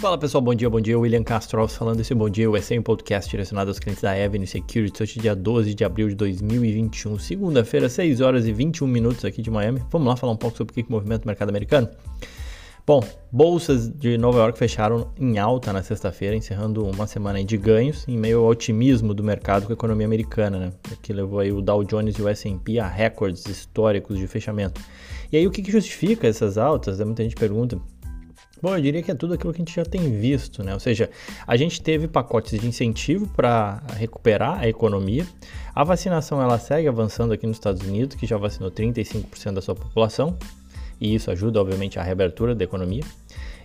Fala pessoal, bom dia, bom dia. William Castro falando esse bom dia. O é podcast direcionado aos clientes da Avenue Security. Hoje, dia 12 de abril de 2021, segunda-feira, 6 horas e 21 minutos aqui de Miami. Vamos lá falar um pouco sobre o que, que movimenta o mercado americano? Bom, bolsas de Nova York fecharam em alta na sexta-feira, encerrando uma semana de ganhos em meio ao otimismo do mercado com a economia americana, né? que levou aí o Dow Jones e o S&P a recordes históricos de fechamento. E aí o que, que justifica essas altas? Muita gente pergunta. Bom, eu diria que é tudo aquilo que a gente já tem visto, né? Ou seja, a gente teve pacotes de incentivo para recuperar a economia. A vacinação ela segue avançando aqui nos Estados Unidos, que já vacinou 35% da sua população, e isso ajuda, obviamente, a reabertura da economia.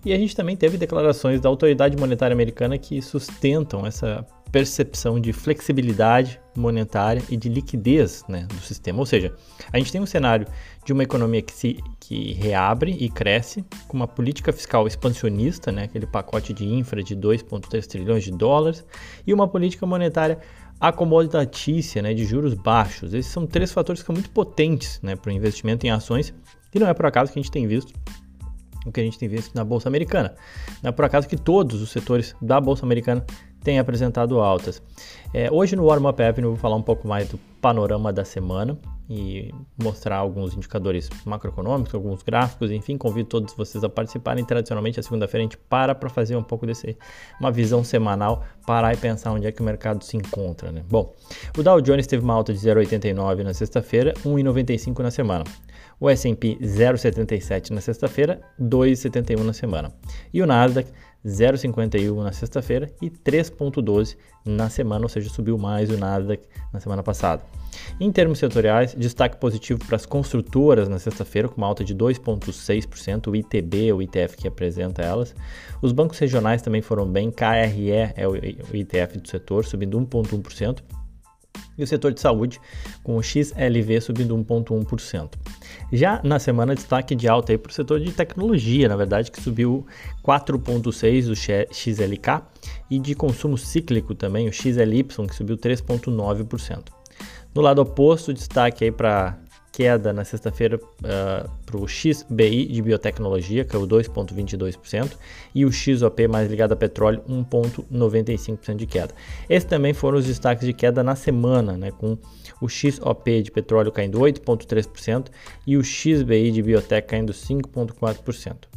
E a gente também teve declarações da autoridade monetária americana que sustentam essa percepção de flexibilidade monetária e de liquidez né, do sistema. Ou seja, a gente tem um cenário de uma economia que se que reabre e cresce com uma política fiscal expansionista, né, aquele pacote de infra de 2,3 trilhões de dólares, e uma política monetária acomodatícia, né, de juros baixos. Esses são três fatores que são muito potentes né, para o investimento em ações, e não é por acaso que a gente tem visto o que a gente tem visto na Bolsa Americana. Não é por acaso que todos os setores da Bolsa Americana tem apresentado altas. É, hoje no Warm Up eu vou falar um pouco mais do panorama da semana e mostrar alguns indicadores macroeconômicos, alguns gráficos, enfim, convido todos vocês a participarem. Tradicionalmente, a segunda-feira a gente para para fazer um pouco desse, uma visão semanal, parar e pensar onde é que o mercado se encontra, né? Bom, o Dow Jones teve uma alta de 0,89 na sexta-feira, 1,95 na semana. O S&P 0,77 na sexta-feira, 2,71 na semana. E o Nasdaq 0,51 na sexta-feira e 3,12 na semana, ou seja, subiu mais o Nasdaq na semana passada. Em termos setoriais, destaque positivo para as construtoras na sexta-feira, com uma alta de 2,6%, o ITB, o ITF que apresenta elas. Os bancos regionais também foram bem, KRE é o ITF do setor, subindo 1,1% e o setor de saúde, com o XLV subindo 1,1%. Já na semana, destaque de alta para o setor de tecnologia, na verdade, que subiu 4,6% o XLK, e de consumo cíclico também, o XLY, que subiu 3,9%. No lado oposto, destaque para queda na sexta-feira uh, para o XBI de biotecnologia, caiu 2,22%, e o XOP mais ligado a petróleo, 1,95% de queda. Esses também foram os destaques de queda na semana, né, com o XOP de petróleo caindo 8,3% e o XBI de biotech caindo 5,4%.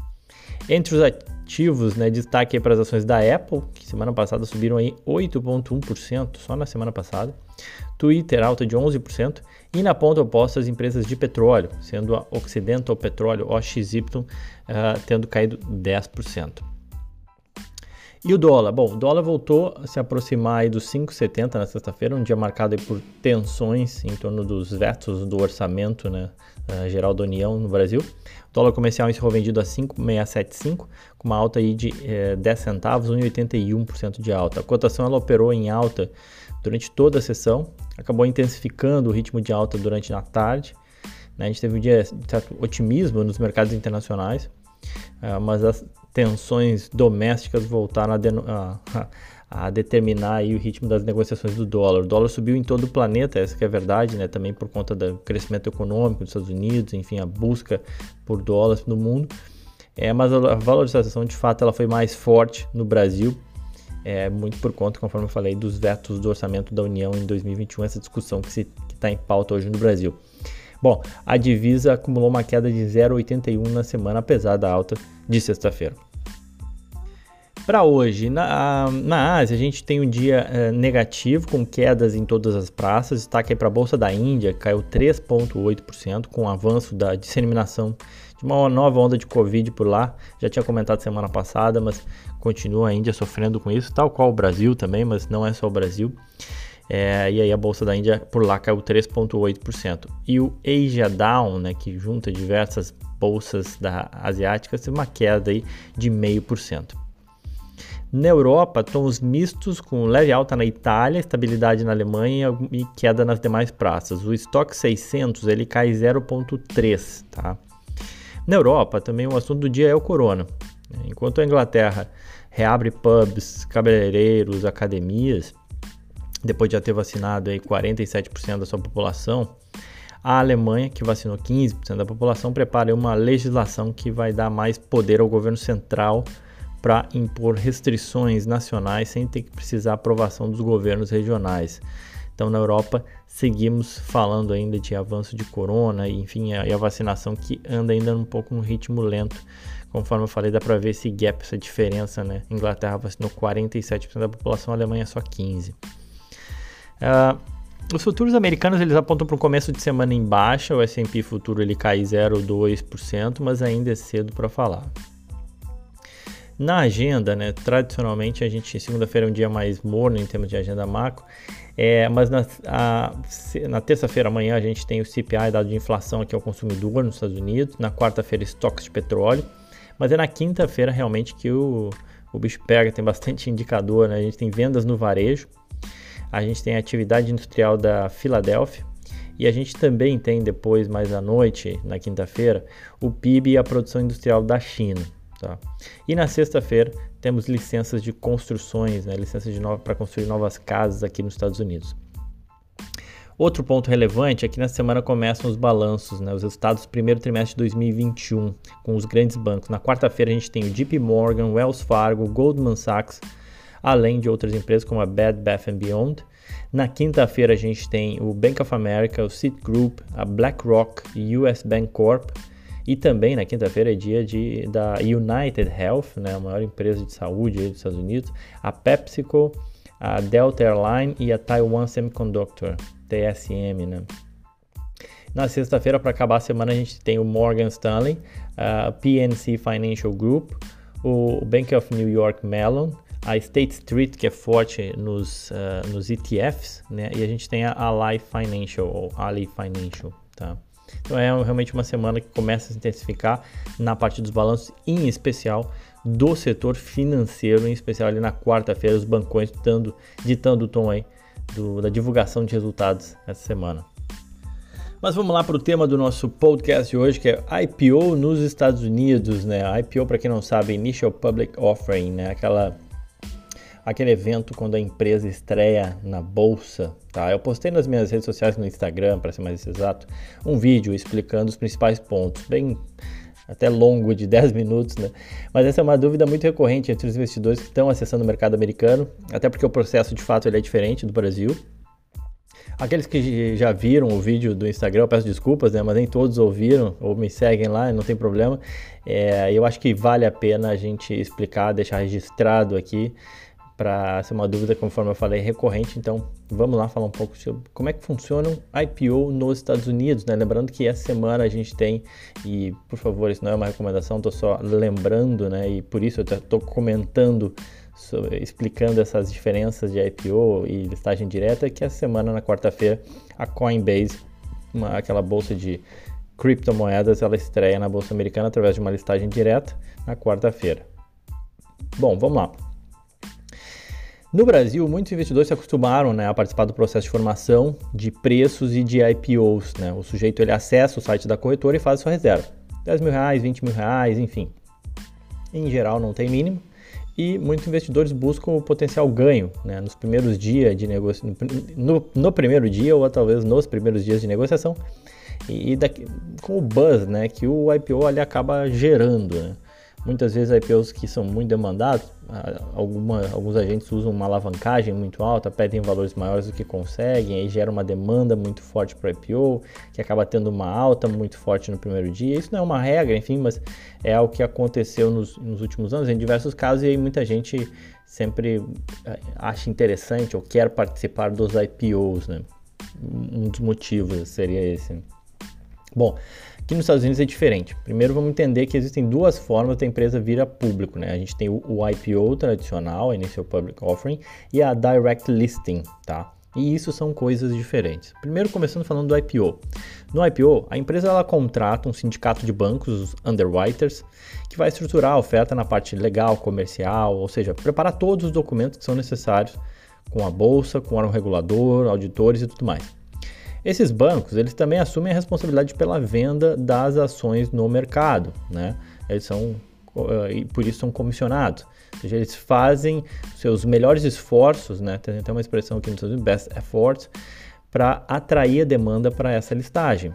Entre os ativos, né, destaque para as ações da Apple, que semana passada subiram aí 8,1%, só na semana passada. Twitter alta de 11% e na ponta oposta as empresas de petróleo, sendo a Occidental Petróleo OXY uh, tendo caído 10%. E o dólar? Bom, o dólar voltou a se aproximar dos 5,70 na sexta-feira, um dia marcado por tensões em torno dos vetos do orçamento né, geral da União no Brasil. O dólar comercial encerrou vendido a 5,675, com uma alta aí de eh, 10 centavos, 1,81% de alta. A cotação ela operou em alta durante toda a sessão, acabou intensificando o ritmo de alta durante a tarde. Né? A gente teve um dia de certo otimismo nos mercados internacionais, uh, mas as tensões domésticas voltaram a, a, a determinar aí o ritmo das negociações do dólar. O dólar subiu em todo o planeta, essa é a verdade, né? também por conta do crescimento econômico dos Estados Unidos, enfim, a busca por dólares no mundo. É, mas a valorização de fato ela foi mais forte no Brasil, é, muito por conta, conforme eu falei, dos vetos do orçamento da União em 2021, essa discussão que está em pauta hoje no Brasil. Bom, a divisa acumulou uma queda de 0,81 na semana, apesar da alta de sexta-feira. Para hoje, na, na Ásia, a gente tem um dia é, negativo, com quedas em todas as praças. Destaque para a Bolsa da Índia, caiu 3,8%, com o avanço da disseminação de uma nova onda de Covid por lá. Já tinha comentado semana passada, mas continua a Índia sofrendo com isso, tal qual o Brasil também, mas não é só o Brasil. É, e aí a bolsa da Índia por lá caiu 3,8%. E o Asia Down, né, que junta diversas bolsas da asiáticas, teve uma queda aí de 0,5%. Na Europa, tons mistos com leve alta na Itália, estabilidade na Alemanha e queda nas demais praças. O estoque 600 ele cai 0,3, tá? Na Europa, também o assunto do dia é o corona. Enquanto a Inglaterra reabre pubs, cabeleireiros, academias, depois de já ter vacinado aí 47% da sua população, a Alemanha, que vacinou 15% da população, prepara uma legislação que vai dar mais poder ao governo central para impor restrições nacionais sem ter que precisar aprovação dos governos regionais. Então, na Europa, seguimos falando ainda de avanço de corona enfim, a, e a vacinação que anda ainda um pouco no ritmo lento. Conforme eu falei, dá para ver esse gap, essa diferença, né? Inglaterra vacinou 47% da população, a Alemanha só 15%. Uh, os futuros americanos eles apontam para um começo de semana em baixa, o S&P futuro ele cai 0,2%, mas ainda é cedo para falar. Na agenda, né, tradicionalmente a gente segunda-feira é um dia mais morno em termos de agenda macro, é, mas na, na terça-feira amanhã a gente tem o CPI, dado de inflação aqui ao consumidor nos Estados Unidos, na quarta-feira estoques de petróleo, mas é na quinta-feira realmente que o, o bicho pega, tem bastante indicador, né? a gente tem vendas no varejo, a gente tem a atividade industrial da Filadélfia. E a gente também tem depois, mais à noite, na quinta-feira, o PIB e a produção industrial da China. Tá? E na sexta-feira temos licenças de construções, né? licenças para construir novas casas aqui nos Estados Unidos. Outro ponto relevante é que na semana começam os balanços, né, os resultados do primeiro trimestre de 2021 com os grandes bancos. Na quarta-feira a gente tem o JP Morgan, Wells Fargo, Goldman Sachs, além de outras empresas como a Bed Bath Beyond. Na quinta-feira a gente tem o Bank of America, o Citigroup, a BlackRock e US Bank Corp. E também na quinta-feira é dia de, da United Health, né, a maior empresa de saúde dos Estados Unidos, a PepsiCo, a Delta Airline e a Taiwan Semiconductor, TSM. Né. Na sexta-feira, para acabar a semana, a gente tem o Morgan Stanley, a PNC Financial Group, o Bank of New York Mellon, a State Street, que é forte nos, uh, nos ETFs, né? E a gente tem a Ally Financial, ou Ali Financial, tá? Então é realmente uma semana que começa a se intensificar na parte dos balanços, em especial do setor financeiro, em especial ali na quarta-feira, os bancões dando, ditando o tom aí do, da divulgação de resultados essa semana. Mas vamos lá para o tema do nosso podcast de hoje, que é IPO nos Estados Unidos, né? IPO, para quem não sabe, Initial Public Offering, né? Aquela aquele evento quando a empresa estreia na bolsa, tá? Eu postei nas minhas redes sociais no Instagram, para ser mais exato, um vídeo explicando os principais pontos, bem até longo de 10 minutos, né? Mas essa é uma dúvida muito recorrente entre os investidores que estão acessando o mercado americano, até porque o processo de fato ele é diferente do Brasil. Aqueles que já viram o vídeo do Instagram, eu peço desculpas, né? Mas nem todos ouviram ou me seguem lá, não tem problema. É, eu acho que vale a pena a gente explicar, deixar registrado aqui para ser uma dúvida, conforme eu falei, recorrente. Então, vamos lá falar um pouco sobre como é que funciona um IPO nos Estados Unidos, né? Lembrando que essa semana a gente tem, e por favor, isso não é uma recomendação, estou só lembrando, né? E por isso eu estou comentando, sobre, explicando essas diferenças de IPO e listagem direta, que essa semana, na quarta-feira, a Coinbase, uma, aquela bolsa de criptomoedas, ela estreia na bolsa americana através de uma listagem direta na quarta-feira. Bom, vamos lá. No Brasil, muitos investidores se acostumaram né, a participar do processo de formação de preços e de IPOs. Né? O sujeito ele acessa o site da corretora e faz sua reserva. 10 mil reais, 20 mil reais, enfim. Em geral, não tem mínimo. E muitos investidores buscam o potencial ganho né, nos primeiros dias de negociação, no, no, primeiro dia ou talvez nos primeiros dias de negociação, e, daqui, com o buzz né, que o IPO ali acaba gerando. Né? Muitas vezes IPOs que são muito demandados, alguma, alguns agentes usam uma alavancagem muito alta, pedem valores maiores do que conseguem, aí gera uma demanda muito forte para o IPO, que acaba tendo uma alta muito forte no primeiro dia. Isso não é uma regra, enfim, mas é algo que aconteceu nos, nos últimos anos, em diversos casos, e aí muita gente sempre eh, acha interessante ou quer participar dos IPOs, né? Um dos motivos seria esse. Bom, Aqui nos Estados Unidos é diferente. Primeiro vamos entender que existem duas formas da empresa vir a público. Né? A gente tem o, o IPO tradicional, Initial Public Offering, e a Direct Listing, tá? E isso são coisas diferentes. Primeiro, começando falando do IPO. No IPO, a empresa ela contrata um sindicato de bancos, os underwriters, que vai estruturar a oferta na parte legal, comercial, ou seja, preparar todos os documentos que são necessários com a bolsa, com o órgão regulador, auditores e tudo mais. Esses bancos, eles também assumem a responsabilidade pela venda das ações no mercado, né? Eles são uh, e por isso são comissionados. Ou seja, eles fazem seus melhores esforços, né? Tem até uma expressão aqui no Estados Unidos, best efforts, para atrair a demanda para essa listagem.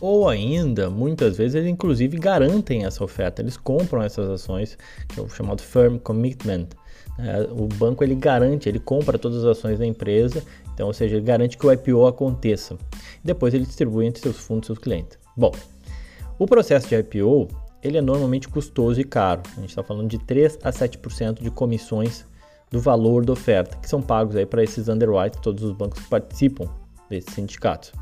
Ou ainda, muitas vezes, eles inclusive garantem essa oferta, eles compram essas ações, que é o chamado firm commitment. É, o banco ele garante, ele compra todas as ações da empresa, então, ou seja, ele garante que o IPO aconteça. Depois ele distribui entre seus fundos e seus clientes. Bom, o processo de IPO ele é normalmente custoso e caro. A gente está falando de 3 a 7% de comissões do valor da oferta, que são pagos aí para esses underwriters, todos os bancos que participam desses sindicatos.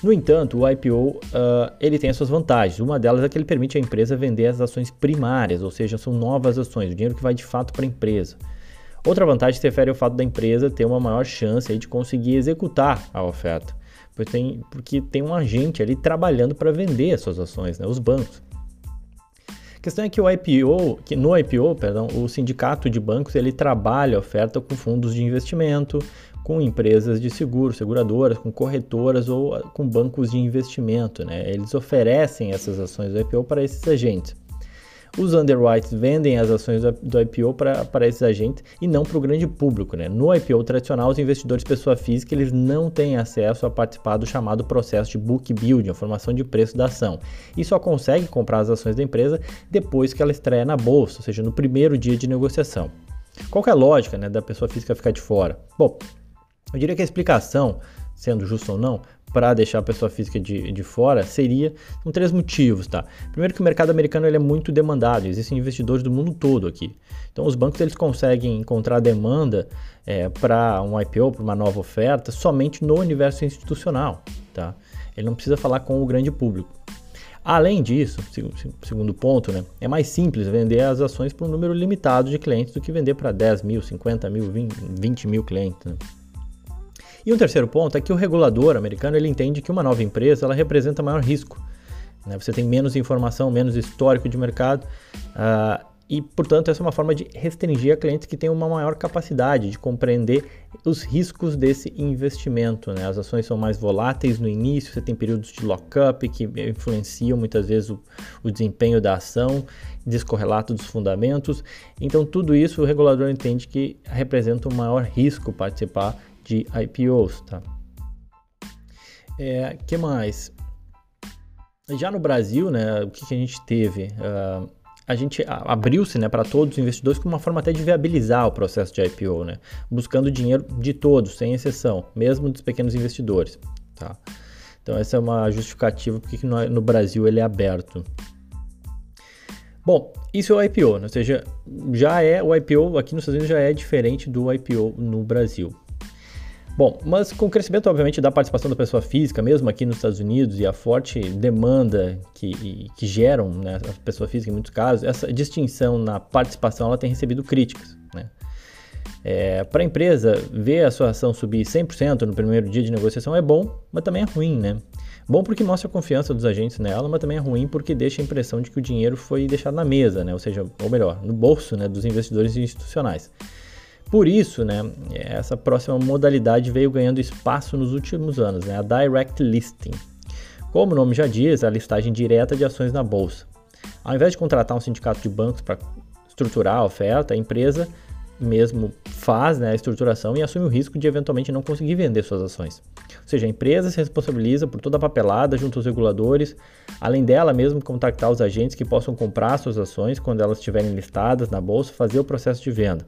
No entanto, o IPO uh, ah, ele tem as suas vantagens. Uma delas é que ele permite à empresa vender as ações primárias, ou seja, são novas ações, o dinheiro que vai de fato para a empresa. Outra vantagem se refere ao fato da empresa ter uma maior chance de conseguir executar a oferta, porque tem, porque tem um agente ali trabalhando para vender as suas ações, né, os bancos. A questão é que o IPO, que no IPO, perdão, o sindicato de bancos ele trabalha a oferta com fundos de investimento, com empresas de seguro, seguradoras, com corretoras ou com bancos de investimento. Né? Eles oferecem essas ações do IPO para esses agentes. Os underwriters vendem as ações do IPO para esses agentes e não para o grande público. Né? No IPO tradicional, os investidores pessoa física eles não têm acesso a participar do chamado processo de book building, a formação de preço da ação, e só consegue comprar as ações da empresa depois que ela estreia na bolsa, ou seja, no primeiro dia de negociação. Qual é a lógica né, da pessoa física ficar de fora? Bom, eu diria que a explicação, sendo justo ou não, para deixar a pessoa física de, de fora seria com três motivos, tá? Primeiro que o mercado americano ele é muito demandado, existem investidores do mundo todo aqui. Então os bancos eles conseguem encontrar demanda é, para um IPO, para uma nova oferta, somente no universo institucional, tá? Ele não precisa falar com o grande público. Além disso, segundo ponto, né, é mais simples vender as ações para um número limitado de clientes do que vender para 10 mil, 50 mil, 20, 20 mil clientes. Né? E um terceiro ponto é que o regulador americano ele entende que uma nova empresa ela representa maior risco. Né? Você tem menos informação, menos histórico de mercado uh, e, portanto, essa é uma forma de restringir a clientes que têm uma maior capacidade de compreender os riscos desse investimento. Né? As ações são mais voláteis no início, você tem períodos de lock-up que influenciam muitas vezes o, o desempenho da ação, descorrelato dos fundamentos. Então, tudo isso o regulador entende que representa um maior risco participar de IPOs, tá? É, que mais? Já no Brasil, né, o que, que a gente teve? Uh, a gente abriu-se né, para todos os investidores com uma forma até de viabilizar o processo de IPO, né, buscando dinheiro de todos, sem exceção, mesmo dos pequenos investidores. Tá? Então essa é uma justificativa porque no, no Brasil ele é aberto. Bom, isso é o IPO, né? ou seja, já é o IPO aqui nos Estados Unidos já é diferente do IPO no Brasil. Bom, mas com o crescimento, obviamente, da participação da pessoa física, mesmo aqui nos Estados Unidos, e a forte demanda que, que geram né, a pessoa física em muitos casos, essa distinção na participação ela tem recebido críticas. Né? É, Para a empresa, ver a sua ação subir 100% no primeiro dia de negociação é bom, mas também é ruim, né? Bom porque mostra a confiança dos agentes nela, mas também é ruim porque deixa a impressão de que o dinheiro foi deixado na mesa, né? ou seja, ou melhor, no bolso né, dos investidores institucionais. Por isso, né, essa próxima modalidade veio ganhando espaço nos últimos anos, né, a Direct Listing. Como o nome já diz, a listagem direta de ações na bolsa. Ao invés de contratar um sindicato de bancos para estruturar a oferta, a empresa mesmo faz né, a estruturação e assume o risco de eventualmente não conseguir vender suas ações. Ou seja, a empresa se responsabiliza por toda a papelada junto aos reguladores, além dela mesmo contactar os agentes que possam comprar suas ações quando elas estiverem listadas na bolsa, fazer o processo de venda.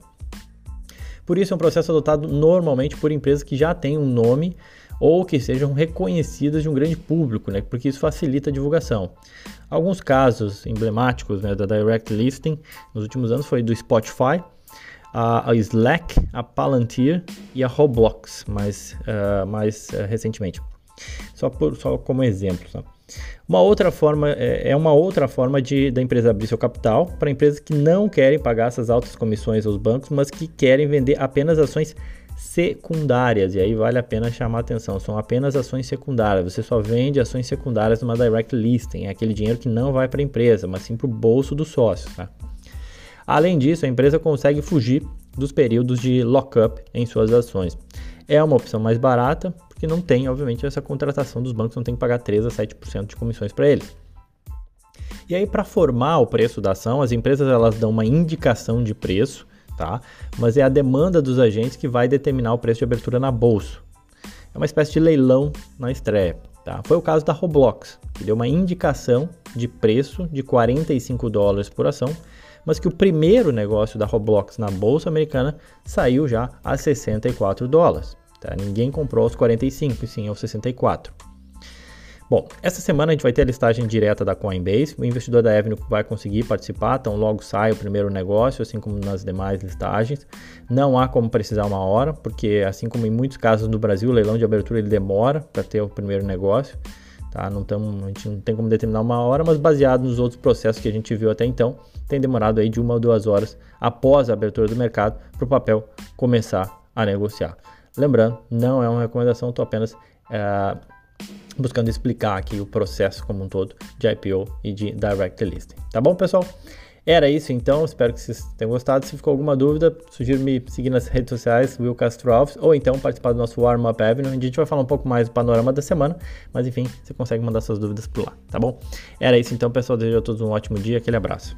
Por isso, é um processo adotado normalmente por empresas que já têm um nome ou que sejam reconhecidas de um grande público, né? porque isso facilita a divulgação. Alguns casos emblemáticos né, da Direct Listing nos últimos anos foi do Spotify, a, Slack, a Palantir e a Roblox, mais, uh, mais uh, recentemente. Só, por, só como exemplo. Só. Uma outra forma é, é uma outra forma de da empresa abrir seu capital para empresas que não querem pagar essas altas comissões aos bancos, mas que querem vender apenas ações secundárias. E aí vale a pena chamar a atenção, são apenas ações secundárias. Você só vende ações secundárias numa direct listing, é aquele dinheiro que não vai para a empresa, mas sim para o bolso dos sócios. Tá? Além disso, a empresa consegue fugir dos períodos de lockup em suas ações. É uma opção mais barata, porque não tem, obviamente, essa contratação dos bancos, não tem que pagar 3 a 7% de comissões para eles. E aí, para formar o preço da ação, as empresas elas dão uma indicação de preço, tá? Mas é a demanda dos agentes que vai determinar o preço de abertura na bolsa. É uma espécie de leilão na estreia. Tá? Foi o caso da Roblox, que deu uma indicação de preço de 45 dólares por ação, mas que o primeiro negócio da Roblox na bolsa americana saiu já a 64 dólares. Tá? Ninguém comprou aos 45, sim aos 64. Bom, essa semana a gente vai ter a listagem direta da Coinbase. O investidor da Avenue vai conseguir participar, então logo sai o primeiro negócio, assim como nas demais listagens. Não há como precisar uma hora, porque assim como em muitos casos no Brasil, o leilão de abertura ele demora para ter o primeiro negócio. Tá? Não tamo, a gente não tem como determinar uma hora, mas baseado nos outros processos que a gente viu até então, tem demorado aí de uma ou duas horas após a abertura do mercado para o papel começar a negociar. Lembrando, não é uma recomendação, estou apenas é, buscando explicar aqui o processo como um todo de IPO e de Direct Listing. Tá bom, pessoal? Era isso então, espero que vocês tenham gostado. Se ficou alguma dúvida, sugiro me seguir nas redes sociais, Will Castro Alves, ou então participar do nosso Warm Up Avenue, onde a gente vai falar um pouco mais do panorama da semana, mas enfim, você consegue mandar suas dúvidas por lá, tá bom? Era isso então, pessoal. Desejo a todos um ótimo dia, aquele abraço.